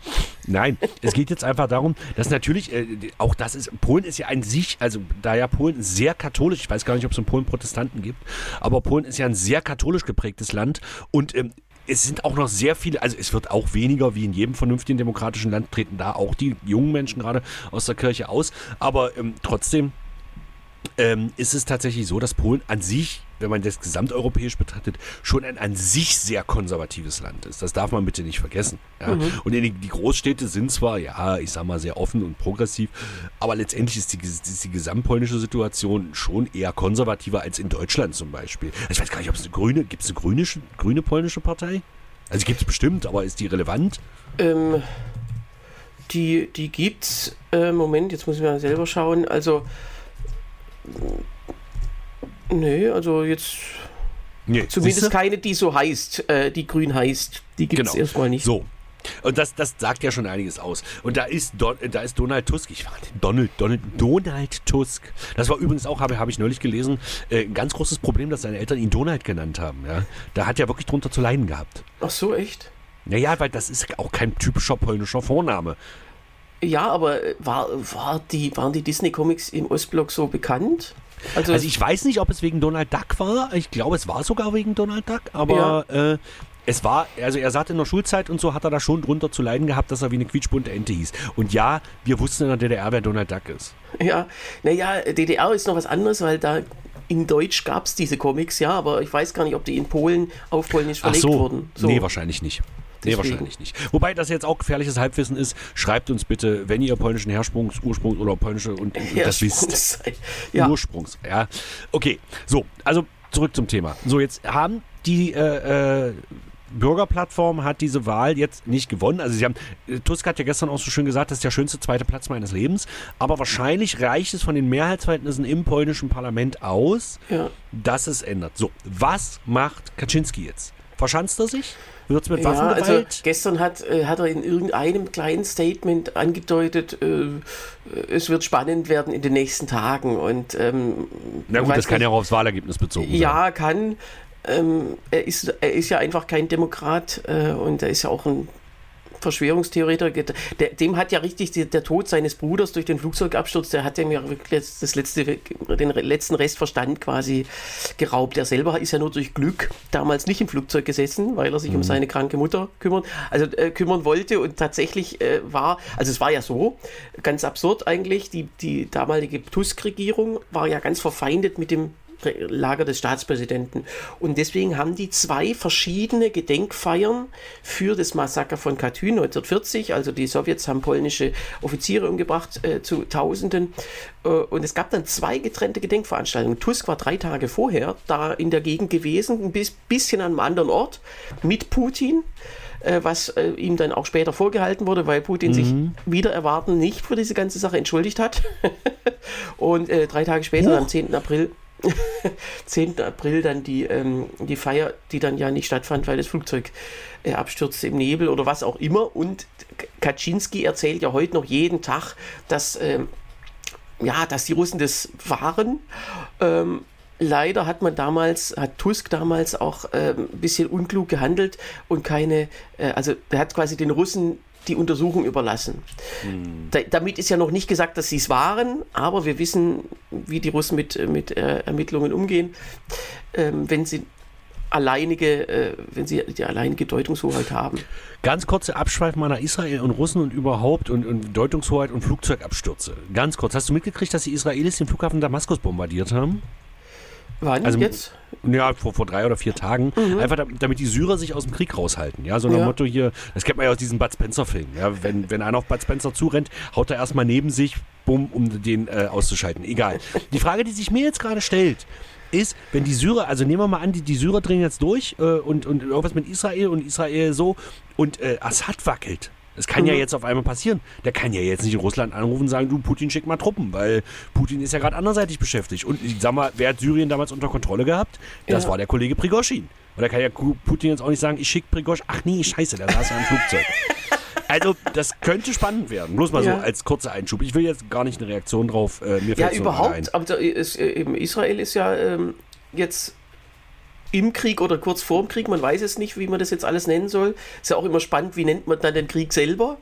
Nein, es geht jetzt einfach darum, dass natürlich, äh, auch das ist, Polen ist ja an sich, also da ja Polen sehr katholisch, ich weiß gar nicht, ob es in Polen Protestanten gibt, aber Polen ist ja ein sehr katholisch geprägtes Land und ähm, es sind auch noch sehr viele, also es wird auch weniger wie in jedem vernünftigen demokratischen Land treten da auch die jungen Menschen gerade aus der Kirche aus, aber ähm, trotzdem ähm, ist es tatsächlich so, dass Polen an sich, wenn man das gesamteuropäisch betrachtet, schon ein an sich sehr konservatives Land ist. Das darf man bitte nicht vergessen. Ja? Und in die, die Großstädte sind zwar, ja, ich sag mal, sehr offen und progressiv, aber letztendlich ist die, ist die gesamtpolnische Situation schon eher konservativer als in Deutschland zum Beispiel. Also ich weiß gar nicht, ob es eine grüne, gibt es eine grüne, grüne polnische Partei? Also gibt es bestimmt, aber ist die relevant? Ähm, die, die gibt's. Äh, Moment, jetzt muss ich mal selber schauen. Also. Nee, also jetzt Nee, zumindest siehste? keine, die so heißt, äh, die grün heißt. Die gibt's Genau. erstmal nicht. So. Und das, das sagt ja schon einiges aus. Und da ist, Don, da ist Donald Tusk, ich war Donald, Donald, Donald Tusk. Das war übrigens auch, habe, habe ich neulich gelesen, äh, ein ganz großes Problem, dass seine Eltern ihn Donald genannt haben. Ja? Da hat er wirklich drunter zu leiden gehabt. Ach so, echt? Naja, weil das ist auch kein typischer polnischer Vorname. Ja, aber äh, war, war die, waren die Disney-Comics im Ostblock so bekannt? Also, Also ich weiß nicht, ob es wegen Donald Duck war. Ich glaube, es war sogar wegen Donald Duck, aber äh, es war, also er sagte in der Schulzeit und so hat er da schon drunter zu leiden gehabt, dass er wie eine quietschbunte Ente hieß. Und ja, wir wussten in der DDR, wer Donald Duck ist. ja, naja, DDR ist noch was anderes, weil da in Deutsch gab es diese Comics, ja, aber ich weiß gar nicht, ob die in Polen auf Polnisch Ach verlegt so. wurden. Nee, wahrscheinlich nicht. Nee, Deswegen. wahrscheinlich nicht. Wobei das jetzt auch gefährliches Halbwissen ist. Schreibt uns bitte, wenn ihr polnischen Hersprungs, Ursprungs oder polnische und Ja, das wisst. Ja, Ursprungs. Ja. Okay, so, also zurück zum Thema. So, jetzt haben die äh, äh, Bürgerplattform hat diese Wahl jetzt nicht gewonnen. Also sie haben, äh, Tusk hat ja gestern auch so schön gesagt, das ist der schönste zweite Platz meines Lebens. Aber wahrscheinlich reicht es von den Mehrheitsverhältnissen im polnischen Parlament aus, ja. dass es ändert. So, was macht Kaczynski jetzt? Verschanzt er sich? Wird es mit Ja, also gestern hat, äh, hat er in irgendeinem kleinen Statement angedeutet, äh, es wird spannend werden in den nächsten Tagen. Und, ähm, Na gut, das kann nicht- ja auch aufs Wahlergebnis bezogen sein. Ja, kann. Ähm, er, ist, er ist ja einfach kein Demokrat äh, und er ist ja auch ein Verschwörungstheoretiker. Der, dem hat ja richtig die, der Tod seines Bruders durch den Flugzeugabsturz, der hat ihm ja wirklich das letzte, den letzten Rest Verstand quasi geraubt. Er selber ist ja nur durch Glück damals nicht im Flugzeug gesessen, weil er sich um seine kranke Mutter kümmern, also äh, kümmern wollte und tatsächlich äh, war, also es war ja so, ganz absurd eigentlich, die, die damalige Tusk-Regierung war ja ganz verfeindet mit dem Lager des Staatspräsidenten. Und deswegen haben die zwei verschiedene Gedenkfeiern für das Massaker von Katyn 1940. Also die Sowjets haben polnische Offiziere umgebracht äh, zu Tausenden. Äh, und es gab dann zwei getrennte Gedenkveranstaltungen. Tusk war drei Tage vorher da in der Gegend gewesen, ein bis, bisschen an einem anderen Ort mit Putin äh, was äh, ihm dann auch später vorgehalten wurde, weil Putin sich wieder erwarten nicht für diese ganze Sache entschuldigt hat. Und äh, drei Tage später, am 10. April, 10. April dann die, ähm, die Feier, die dann ja nicht stattfand, weil das Flugzeug äh, abstürzte im Nebel oder was auch immer. Und Kaczynski erzählt ja heute noch jeden Tag, dass, ähm, ja, dass die Russen das waren. Ähm, leider hat man damals, hat Tusk damals auch ähm, ein bisschen unklug gehandelt und keine, äh, also er hat quasi den Russen die Untersuchung überlassen. Da, damit ist ja noch nicht gesagt, dass sie es waren, aber wir wissen, wie die Russen mit, mit äh, Ermittlungen umgehen, ähm, wenn sie alleinige, äh, wenn sie die alleinige Deutungshoheit haben. Ganz kurze Abschweif meiner Israel und Russen und überhaupt und, und Deutungshoheit und Flugzeugabstürze. Ganz kurz. Hast du mitgekriegt, dass die Israelis den Flughafen Damaskus bombardiert haben? Wann Also- jetzt? Ja, vor, vor drei oder vier Tagen. Einfach damit, die Syrer sich aus dem Krieg raushalten. Ja, so nach Ja. Motto hier, das kennt man ja aus diesem Bud Spencer-Film. Ja, wenn, wenn einer auf Bud Spencer zurennt, haut er erstmal neben sich, bumm, um den äh, auszuschalten. Egal. Die Frage, die sich mir jetzt gerade stellt, ist, wenn die Syrer, also nehmen wir mal an, die, die Syrer drehen jetzt durch äh, und, und irgendwas mit Israel und Israel so und äh, Assad wackelt. Das kann ja jetzt auf einmal passieren. Der kann ja jetzt nicht in Russland anrufen und sagen, du Putin schick mal Truppen, weil Putin ist ja gerade anderseitig beschäftigt. Und ich sag mal, wer hat Syrien damals unter Kontrolle gehabt? Das Ja. war der Kollege Prigoschin. Und da kann ja Putin jetzt auch nicht sagen, ich schick Prigoschin. Ach nee, scheiße, der saß ja im Flugzeug. Also, das könnte spannend werden. Bloß mal Ja. so als kurzer Einschub. Ich will jetzt gar nicht eine Reaktion drauf. Äh, mir Ja, überhaupt. Aber ist, äh, eben Israel ist ja ähm, jetzt im Krieg oder kurz vorm Krieg. Man weiß es nicht, wie man das jetzt alles nennen soll. Ist ja auch immer spannend, wie nennt man dann den Krieg selber.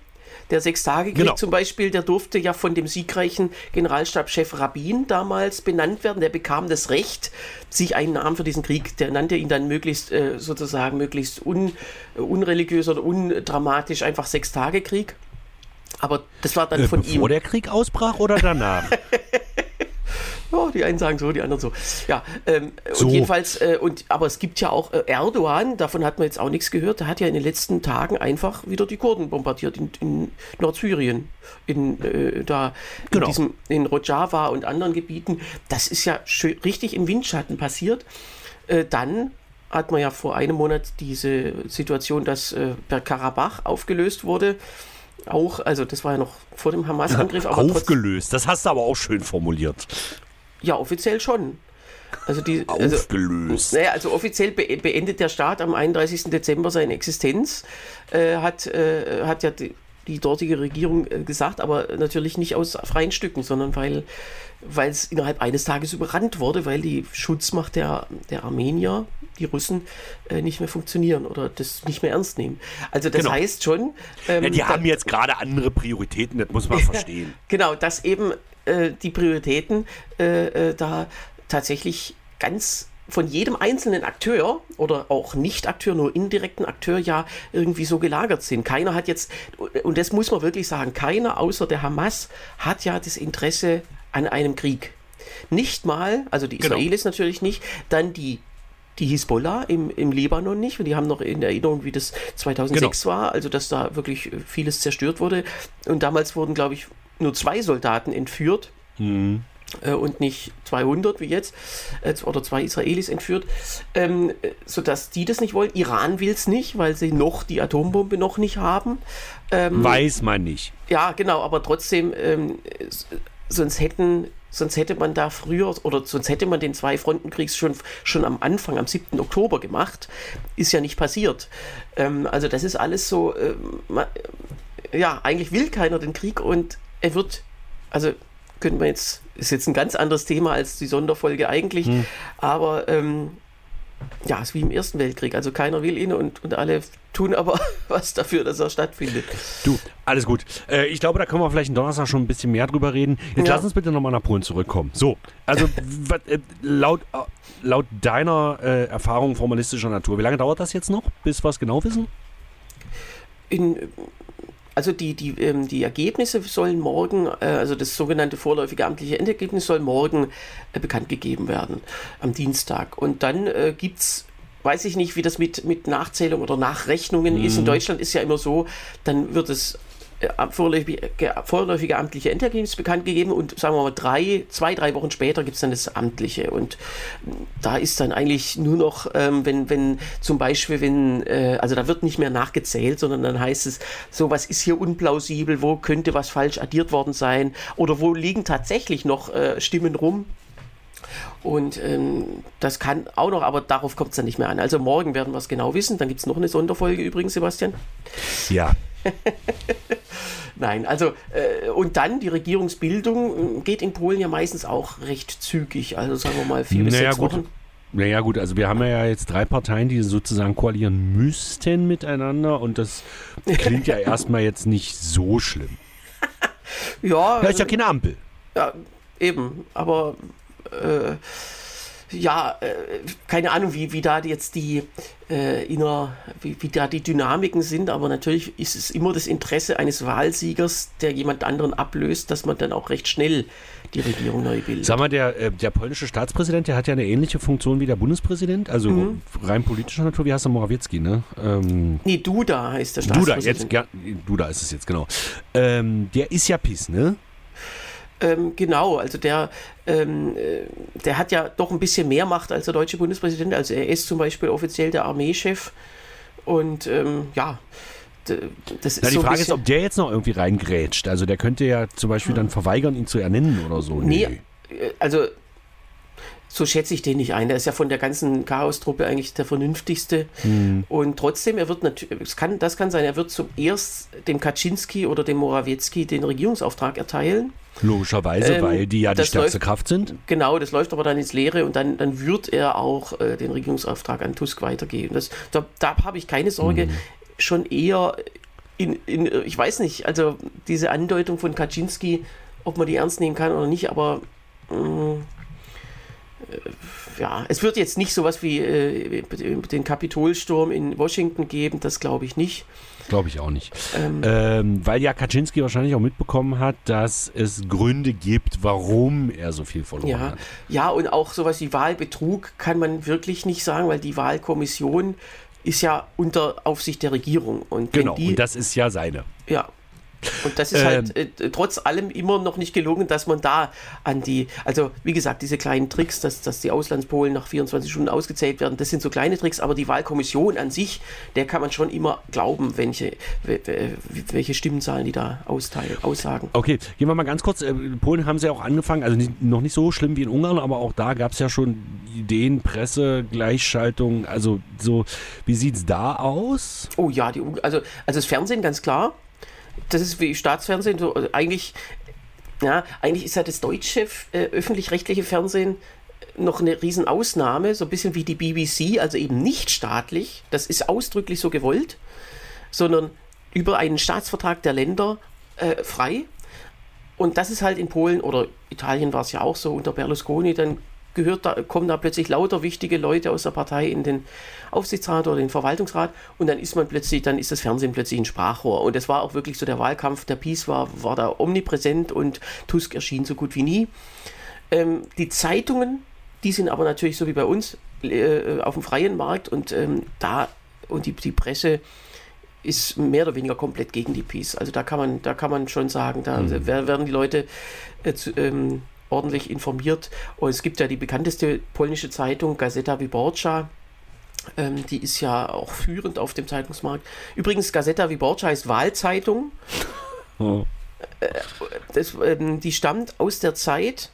Der Sechstagekrieg Genau. zum Beispiel, der durfte ja von dem siegreichen Generalstabschef Rabin damals benannt werden. Der bekam das Recht, sich einen Namen für diesen Krieg, der nannte ihn dann möglichst äh, sozusagen möglichst un, äh, unreligiös oder undramatisch einfach Sechstagekrieg. Aber das war dann Äh, von bevor ihm. der Krieg ausbrach oder danach? Ja, die einen sagen so, die anderen so. Ja, ähm, So. und jedenfalls, äh, und, aber es gibt ja auch äh, Erdogan, davon hat man jetzt auch nichts gehört, der hat ja in den letzten Tagen einfach wieder die Kurden bombardiert in, in Nordsyrien, in, äh, da, Genau. in, diesem, in Rojava und anderen Gebieten. Das ist ja schön, richtig im Windschatten passiert. Äh, dann hat man ja vor einem Monat diese Situation, dass äh, Bergkarabach aufgelöst wurde. Auch, also das war ja noch vor dem Hamas-Angriff. Aufgelöst. Das hast du aber auch schön formuliert. Ja, offiziell schon. Also die, also, Aufgelöst. naja, also offiziell be beendet der Staat am 31. Dezember seine Existenz, äh, hat, äh, hat ja die, die dortige Regierung äh, gesagt, aber natürlich nicht aus freien Stücken, sondern weil es innerhalb eines Tages überrannt wurde, weil die Schutzmacht der, der Armenier, die Russen, äh, nicht mehr funktionieren oder das nicht mehr ernst nehmen. Also das Genau. heißt schon... ähm, Ja, die da- haben jetzt gerade andere Prioritäten, das muss man verstehen. Genau, dass eben äh, die Prioritäten äh, äh, da tatsächlich ganz von jedem einzelnen Akteur oder auch Nicht-Akteur, nur indirekten Akteur ja irgendwie so gelagert sind. Keiner hat jetzt, und das muss man wirklich sagen, keiner außer der Hamas hat ja das Interesse an einem Krieg. nicht mal, also die Genau. Israelis natürlich nicht, dann die die Hisbollah im, im Libanon nicht, und die haben noch in Erinnerung, wie das 2006 war, also dass da wirklich vieles zerstört wurde. Und damals wurden, glaube ich, nur zwei Soldaten entführt Mhm. äh, und nicht 200 wie jetzt, äh, oder zwei Israelis entführt, ähm, äh, sodass die das nicht wollen. Iran will es nicht, weil sie noch die Atombombe noch nicht haben. Ähm, Weiß man nicht. ja, genau, aber trotzdem, ähm, sonst hätten. Sonst hätte man da früher, oder sonst hätte man den Zwei-Fronten-Krieg schon, schon am Anfang, am 7. Oktober gemacht. Ist ja nicht passiert. Ähm, also das ist alles so, ähm, ma- ja, eigentlich will keiner den Krieg und er wird, also könnte man jetzt, ist jetzt ein ganz anderes Thema als die Sonderfolge eigentlich, aber ähm, ja, ist wie im Ersten Weltkrieg. Also keiner will ihn und, und alle tun aber was dafür, dass er stattfindet. Du, alles gut. Äh, ich glaube, da können wir vielleicht am Donnerstag schon ein bisschen mehr drüber reden. Jetzt Ja. lass uns bitte nochmal nach Polen zurückkommen. So, also wat, äh, laut, äh, laut deiner äh, Erfahrung formalistischer Natur, wie lange dauert das jetzt noch, bis wir es genau wissen? In, also die, die, ähm, die Ergebnisse sollen morgen, äh, also das sogenannte vorläufige amtliche Endergebnis soll morgen äh, bekannt gegeben werden, am Dienstag. Und dann äh, gibt es, weiß ich nicht, wie das mit, mit Nachzählung oder Nachrechnungen ist. In Deutschland ist ja immer so, dann wird es vorläufige, vorläufige amtliche Endergebnis bekannt gegeben und sagen wir mal drei, zwei, drei Wochen später gibt es dann das amtliche. Und da ist dann eigentlich nur noch, ähm, wenn, wenn zum Beispiel, wenn, äh, also da wird nicht mehr nachgezählt, sondern dann heißt es, so was ist hier unplausibel, wo könnte was falsch addiert worden sein oder wo liegen tatsächlich noch äh, Stimmen rum. Und ähm, das kann auch noch, aber darauf kommt es dann nicht mehr an. Also morgen werden wir es genau wissen. Dann gibt es noch eine Sonderfolge übrigens, Sebastian. Ja. Nein, also äh, und dann die Regierungsbildung äh, geht in Polen ja meistens auch recht zügig. Also sagen wir mal vier bis Naja, sechs gut. Wochen. Naja gut, also wir haben ja jetzt drei Parteien, die sozusagen koalieren müssten miteinander und das klingt ja erstmal jetzt nicht so schlimm. Ja, Ja, ist ja keine Ampel. Ja, eben, aber äh, ja, äh, keine Ahnung, wie, wie da jetzt die äh, inner, wie, wie da die Dynamiken sind, aber natürlich ist es immer das Interesse eines Wahlsiegers, der jemand anderen ablöst, dass man dann auch recht schnell die Regierung neu bildet. Sag mal, der, äh, der polnische Staatspräsident, der hat ja eine ähnliche Funktion wie der Bundespräsident, also Mhm. rein politischer Natur, wie heißt der Morawiecki, ne? Ähm, nee, Duda heißt der Duda, Staatspräsident. jetzt, ja, Duda ist es jetzt, genau. Ähm, der ist ja PiS, ne? Ähm, genau, also der, ähm, äh, der hat ja doch ein bisschen mehr Macht als der deutsche Bundespräsident. Also er ist zum Beispiel offiziell der Armeechef. Und ähm, ja, das ist Na, die so Frage ist, ob der jetzt noch irgendwie reingrätscht. Also der könnte ja zum Beispiel dann verweigern, ihn zu ernennen oder so. Nee, äh, also so schätze ich den nicht ein. Der ist ja von der ganzen Chaos-Truppe eigentlich der vernünftigste. Hm. Und trotzdem, er wird natürlich, kann, das kann sein, er wird zum erst dem Kaczynski oder dem Morawiecki den Regierungsauftrag erteilen. Logischerweise, Ähm, weil die ja die stärkste läuft- Kraft sind. Genau, das läuft aber dann ins Leere und dann, dann wird er auch äh, den Regierungsauftrag an Tusk weitergeben. Das, da da habe ich keine Sorge. Mhm. Schon eher in, in, ich weiß nicht, also diese Andeutung von Kaczynski, ob man die ernst nehmen kann oder nicht, aber mh, äh, ja, es wird jetzt nicht sowas wie äh, den Kapitolsturm in Washington geben, das glaube ich nicht. Glaube ich auch nicht. Ähm, Ähm, weil ja Kaczynski wahrscheinlich auch mitbekommen hat, dass es Gründe gibt, warum er so viel verloren Ja, hat. ja, und auch sowas wie Wahlbetrug kann man wirklich nicht sagen, weil die Wahlkommission ist ja unter Aufsicht der Regierung. Und Genau, die, und das ist ja seine. ja. Und das ist Ähm. halt äh, trotz allem immer noch nicht gelungen, dass man da an die, also wie gesagt, diese kleinen Tricks, dass, dass die Auslandspolen nach 24 Stunden ausgezählt werden, das sind so kleine Tricks, aber die Wahlkommission an sich, der kann man schon immer glauben, welche, we- we- welche Stimmenzahlen die da austeilen, aussagen. Okay, gehen wir mal ganz kurz. äh, In Polen haben sie ja auch angefangen, also nicht, noch nicht so schlimm wie in Ungarn, aber auch da gab es ja schon Ideen, Presse, Gleichschaltung. Also so, wie sieht's da aus? Oh ja, die, also, also das Fernsehen ganz klar. Das ist wie Staatsfernsehen. So, also eigentlich, ja, eigentlich ist ja das deutsche äh, öffentlich-rechtliche Fernsehen noch eine Riesenausnahme, so ein bisschen wie die BBC, also eben nicht staatlich. Das ist ausdrücklich so gewollt, sondern über einen Staatsvertrag der Länder äh, frei. Und das ist halt in Polen oder Italien war es ja auch so unter Berlusconi, dann gehört da, kommen da plötzlich lauter wichtige Leute aus der Partei in den Aufsichtsrat oder den Verwaltungsrat und dann ist man plötzlich, dann ist das Fernsehen plötzlich ein Sprachrohr. Und das war auch wirklich so der Wahlkampf der Peace war, war da omnipräsent und Tusk erschien so gut wie nie. Ähm, die Zeitungen, die sind aber natürlich so wie bei uns äh, auf dem freien Markt und ähm, da und die, die Presse ist mehr oder weniger komplett gegen die Peace. Also da kann man, da kann man schon sagen, da mhm. werden die Leute äh, zu, ähm, ordentlich informiert. Und es gibt ja die bekannteste polnische Zeitung, Gazeta Wyborcza. Ähm, die ist ja auch führend auf dem Zeitungsmarkt. Übrigens, Gazeta Wyborcza heißt Wahlzeitung. Oh. Äh, das, ähm, die stammt aus der Zeit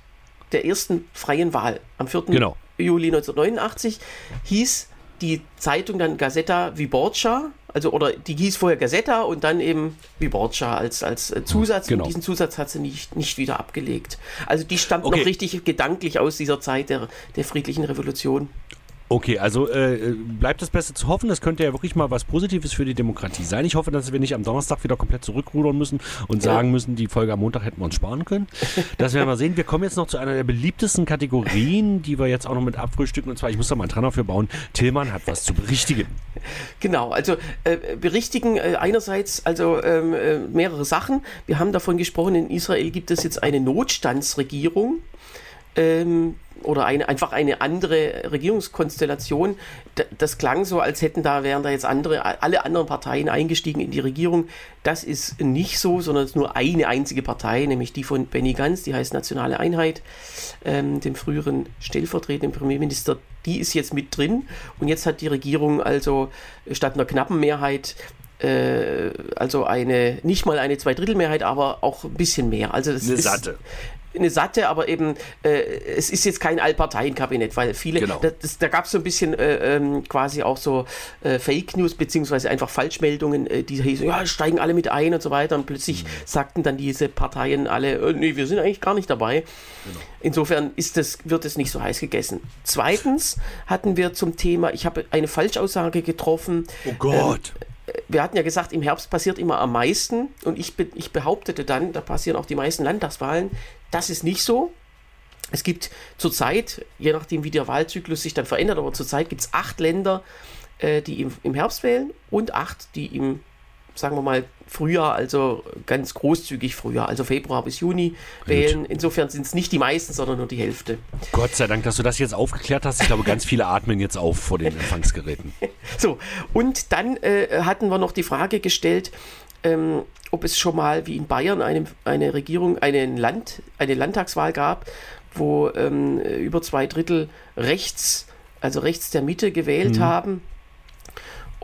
der ersten freien Wahl. Am 4. Genau. Juli 1989 hieß die Zeitung dann Gazeta Wyborcza, also oder die hieß vorher Gazeta und dann eben Wyborcza als, als äh, Zusatz. Genau. Und diesen Zusatz hat sie nicht, nicht wieder abgelegt. Also die stammt okay. noch richtig gedanklich aus dieser Zeit der, der friedlichen Revolution. Okay, also äh, bleibt das Beste zu hoffen. Das könnte ja wirklich mal was Positives für die Demokratie sein. Ich hoffe, dass wir nicht am Donnerstag wieder komplett zurückrudern müssen und ja. sagen müssen, die Folge am Montag hätten wir uns sparen können. Das werden wir sehen. Wir kommen jetzt noch zu einer der beliebtesten Kategorien, die wir jetzt auch noch mit abfrühstücken. Und zwar, ich muss da mal einen Trainer für bauen. Tillmann hat was zu berichtigen. Genau, also äh, berichtigen äh, einerseits also ähm, äh, mehrere Sachen. Wir haben davon gesprochen, in Israel gibt es jetzt eine Notstandsregierung. Ähm, oder eine, einfach eine andere Regierungskonstellation. Das klang so, als hätten da, wären da jetzt andere, alle anderen Parteien eingestiegen in die Regierung. Das ist nicht so, sondern es ist nur eine einzige Partei, nämlich die von Benny Gantz, die heißt Nationale Einheit, ähm, dem früheren stellvertretenden Premierminister. Die ist jetzt mit drin und jetzt hat die Regierung also statt einer knappen Mehrheit äh, also eine, nicht mal eine Zweidrittelmehrheit, aber auch ein bisschen mehr. Also das eine ist, satte eine satte, aber eben, äh, es ist jetzt kein Allparteienkabinett, weil viele, genau. das, das, da gab es so ein bisschen äh, ähm, quasi auch so äh, Fake News, beziehungsweise einfach Falschmeldungen, äh, die hießen, ja, steigen alle mit ein und so weiter. Und plötzlich mhm. sagten dann diese Parteien alle, äh, nee, wir sind eigentlich gar nicht dabei. Genau. Insofern ist das, wird es nicht so heiß gegessen. Zweitens hatten wir zum Thema, ich habe eine Falschaussage getroffen. Oh Gott. Ähm, wir hatten ja gesagt, im Herbst passiert immer am meisten und ich, ich behauptete dann, da passieren auch die meisten Landtagswahlen. Das ist nicht so. Es gibt zurzeit, je nachdem wie der Wahlzyklus sich dann verändert, aber zurzeit gibt es acht Länder, äh, die im, im Herbst wählen und acht, die im sagen wir mal, Frühjahr, also ganz großzügig Frühjahr, also Februar bis Juni wählen. Gut. Insofern sind es nicht die meisten, sondern nur die Hälfte. Gott sei Dank, dass du das jetzt aufgeklärt hast. Ich glaube, ganz viele atmen jetzt auf vor den Empfangsgeräten. so, und dann äh, hatten wir noch die Frage gestellt, ähm, ob es schon mal wie in Bayern eine, eine Regierung, einen Land, eine Landtagswahl gab, wo ähm, über zwei Drittel rechts, also rechts der Mitte gewählt mhm. haben.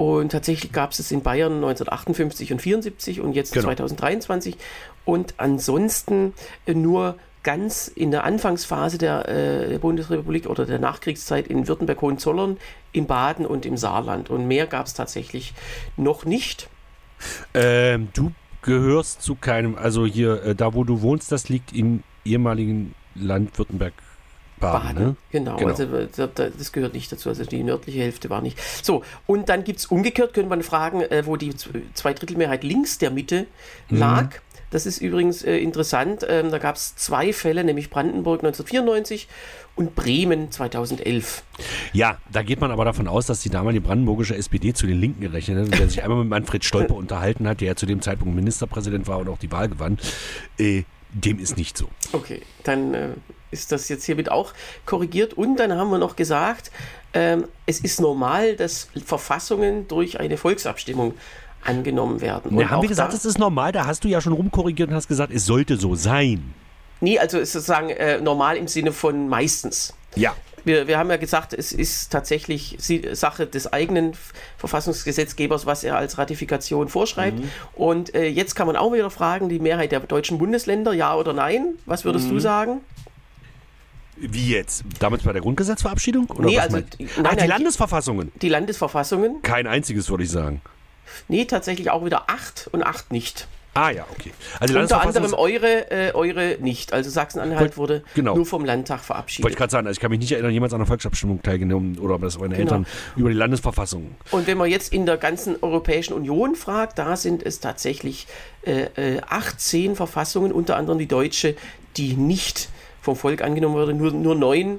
Und tatsächlich gab es es in Bayern 1958 und 74 und jetzt genau. 2023. Und ansonsten äh, nur ganz in der Anfangsphase der, äh, der, Bundesrepublik oder der Nachkriegszeit in Württemberg-Hohenzollern, im Baden und im Saarland. Und mehr gab es tatsächlich noch nicht. Ähm, du gehörst zu keinem, also hier, äh, da wo du wohnst, das liegt im ehemaligen Land Württemberg. Baden, Baden ne? genau, genau. Also das gehört nicht dazu. Also die nördliche Hälfte war nicht. So, und dann gibt es umgekehrt, könnte man fragen, äh, wo die Zweidrittelmehrheit links der Mitte mhm. lag. Das ist übrigens äh, interessant. Ähm, da gab es zwei Fälle, nämlich Brandenburg 1994 und Bremen 2011. Ja, da geht man aber davon aus, dass die damalige brandenburgische SPD zu den Linken gerechnet hat und der sich einmal mit Manfred Stolper unterhalten hat, der ja zu dem Zeitpunkt Ministerpräsident war und auch die Wahl gewann. Äh, dem ist nicht so. Okay, dann äh, ist das jetzt hiermit auch korrigiert. Und dann haben wir noch gesagt, ähm, es ist normal, dass Verfassungen durch eine Volksabstimmung angenommen werden. Und haben wir gesagt, es ist normal? Da hast du ja schon rumkorrigiert und hast gesagt, es sollte so sein. Nee, also ist sozusagen äh, normal im Sinne von meistens. Ja. Wir, wir haben ja gesagt, es ist tatsächlich Sache des eigenen Verfassungsgesetzgebers, was er als Ratifikation vorschreibt. Mhm. Und äh, jetzt kann man auch wieder fragen, die Mehrheit der deutschen Bundesländer, ja oder nein? Was würdest mhm. du sagen? Wie jetzt? Damals bei der Grundgesetzverabschiedung? Oder nee, also, nein, Ach, nein, die Landesverfassungen. Die Landesverfassungen. Kein einziges, würde ich sagen. Nee, tatsächlich auch wieder acht und acht nicht. Ah ja, okay. Also Unter anderem eure, äh, eure nicht. Also Sachsen-Anhalt wurde genau. nur vom Landtag verabschiedet. Wollte ich gerade sagen, also ich kann mich nicht erinnern, jemals an einer Volksabstimmung teilgenommen oder das meine genau. Eltern über die Landesverfassung. Und wenn man jetzt in der ganzen Europäischen Union fragt, da sind es tatsächlich äh, 18 äh, Verfassungen, unter anderem die deutsche, die nicht vom Volk angenommen wurde, nur, nur neun,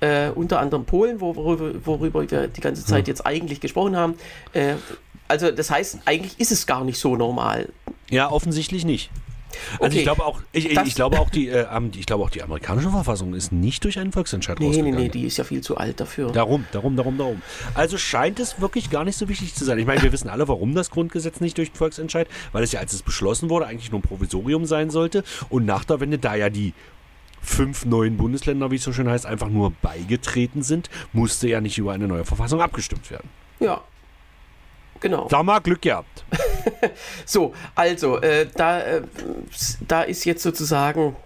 äh, unter anderem Polen, worüber, worüber, wir die ganze Zeit jetzt eigentlich gesprochen haben. Äh, also das heißt, eigentlich ist es gar nicht so normal. Ja, offensichtlich nicht. Also Okay. ich glaube auch, ich, ich, ich glaube auch die, äh, ich glaube auch die amerikanische Verfassung ist nicht durch einen Volksentscheid Nee, nee, rausgegangen. nee, die ist ja viel zu alt dafür. Darum, darum, darum, darum. Also scheint es wirklich gar nicht so wichtig zu sein. Ich meine, wir wissen alle, warum das Grundgesetz nicht durch Volksentscheid, weil es ja, als es beschlossen wurde, eigentlich nur ein Provisorium sein sollte. Und nach der Wende, da ja die fünf neuen Bundesländer, wie es so schön heißt, einfach nur beigetreten sind, musste ja nicht über eine neue Verfassung abgestimmt werden. Ja. Genau. Da mal Glück gehabt. So, also, äh, da, äh, da ist jetzt sozusagen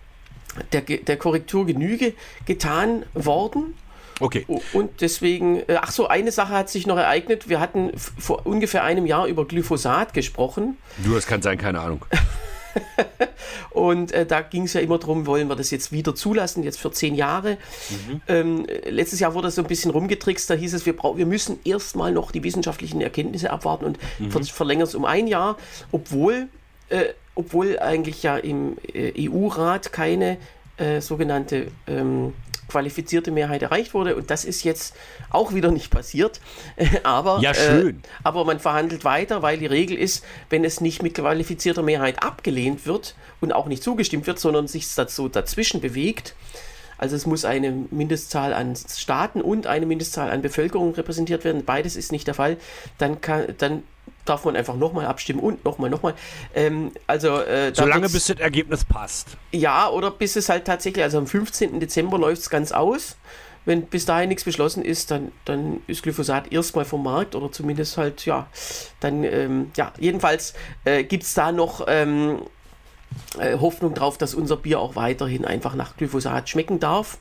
der, der Korrektur Genüge getan worden. Okay. Und deswegen, äh, ach so, eine Sache hat sich noch ereignet. Wir hatten vor ungefähr einem Jahr über Glyphosat gesprochen. Du, das kann sein, keine Ahnung. Und äh, da ging es ja immer darum, wollen wir das jetzt wieder zulassen, jetzt für zehn Jahre. Ähm, äh, letztes Jahr wurde so ein bisschen rumgetrickst, da hieß es, wir, wir müssen erstmal noch die wissenschaftlichen Erkenntnisse abwarten und ver verlängern es um ein Jahr, obwohl, äh, obwohl eigentlich ja im äh, EU-Rat keine äh, sogenannte ähm, qualifizierte Mehrheit erreicht wurde. Und das ist jetzt auch wieder nicht passiert. aber, Ja, schön. Äh, aber man verhandelt weiter, weil die Regel ist, wenn es nicht mit qualifizierter Mehrheit abgelehnt wird und auch nicht zugestimmt wird, sondern sich so dazwischen bewegt, also es muss eine Mindestzahl an Staaten und eine Mindestzahl an Bevölkerung repräsentiert werden. Beides ist nicht der Fall. Dann, kann, dann darf man einfach nochmal abstimmen und nochmal, nochmal. Ähm, also, äh, Solange bis das Ergebnis passt. ja, oder bis es halt tatsächlich, also am 15. Dezember läuft es ganz aus. Wenn bis dahin nichts beschlossen ist, dann, dann ist Glyphosat erstmal vom Markt oder zumindest halt, ja, dann, ähm, ja, jedenfalls äh, gibt es da noch ähm, äh, Hoffnung drauf, dass unser Bier auch weiterhin einfach nach Glyphosat schmecken darf.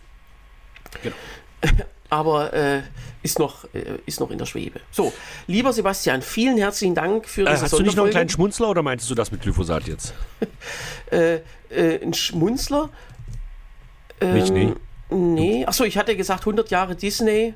Genau. Aber äh, ist, noch, äh, ist noch in der Schwebe. So, lieber Sebastian, vielen herzlichen Dank für Äh, diese hast du nicht noch einen kleinen Schmunzler oder meintest du das mit Glyphosat jetzt? äh, äh, ein Schmunzler. Nicht, nee. Nee. Achso, ich hatte gesagt 100 Jahre Disney,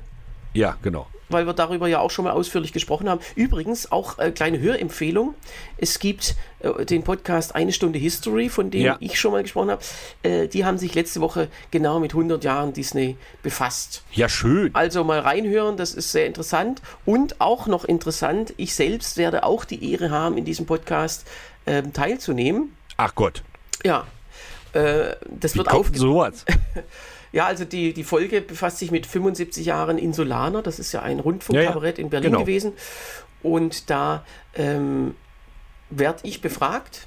Ja, genau. Weil wir darüber ja auch schon mal ausführlich gesprochen haben. Übrigens auch äh, kleine Hörempfehlung. Es gibt äh, den Podcast Eine Stunde History, von dem Ja. ich schon mal gesprochen habe. Äh, die haben sich letzte Woche genau mit 100 Jahren Disney befasst. Ja, schön. Also mal reinhören, das ist sehr interessant. Und auch noch interessant, ich selbst werde auch die Ehre haben, in diesem Podcast ähm, teilzunehmen. Ach Gott. Ja. Äh, das Wie wird kommt denn sowas? Ja, also die, die Folge befasst sich mit 75 Jahren Insulaner. Das ist ja ein Rundfunkkabarett Ja, ja. in Berlin Genau. gewesen. Und da ähm, werde ich befragt.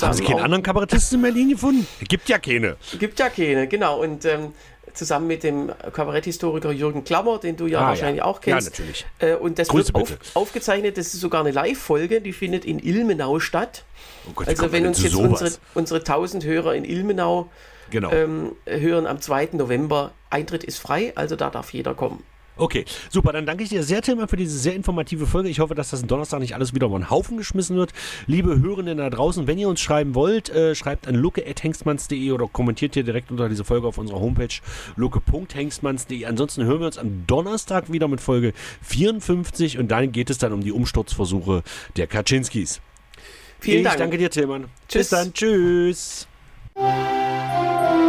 Haben Sie keinen auch- anderen Kabarettisten in Berlin gefunden? Gibt ja keine. Gibt ja keine, genau. Und ähm, zusammen mit dem Kabaretthistoriker Jürgen Klammer, den du ja Ah, wahrscheinlich ja. auch Ja, kennst. natürlich. Äh, und das Grüße wird auf, aufgezeichnet. Das ist sogar eine Live-Folge, die findet in Ilmenau statt. Oh Gott, Also wenn uns jetzt sowas? unsere, unsere 1000 Hörer in Ilmenau Genau. ähm, hören am 2. November, Eintritt ist frei, also da darf jeder kommen. Okay, super. Dann danke ich dir sehr, Tilman, für diese sehr informative Folge. Ich hoffe, dass das am Donnerstag nicht alles wieder über den Haufen geschmissen wird. Liebe Hörenden da draußen, wenn ihr uns schreiben wollt, äh, schreibt an lucke.hengstmanns.de oder kommentiert hier direkt unter diese Folge auf unserer Homepage lucke.hengstmanns.de. Ansonsten hören wir uns am Donnerstag wieder mit Folge 54 und dann geht es dann um die Umsturzversuche der Kaczynskis. Vielen ich Dank. danke dir, Tilman. Tschüss. Bis dann. Tschüss. Música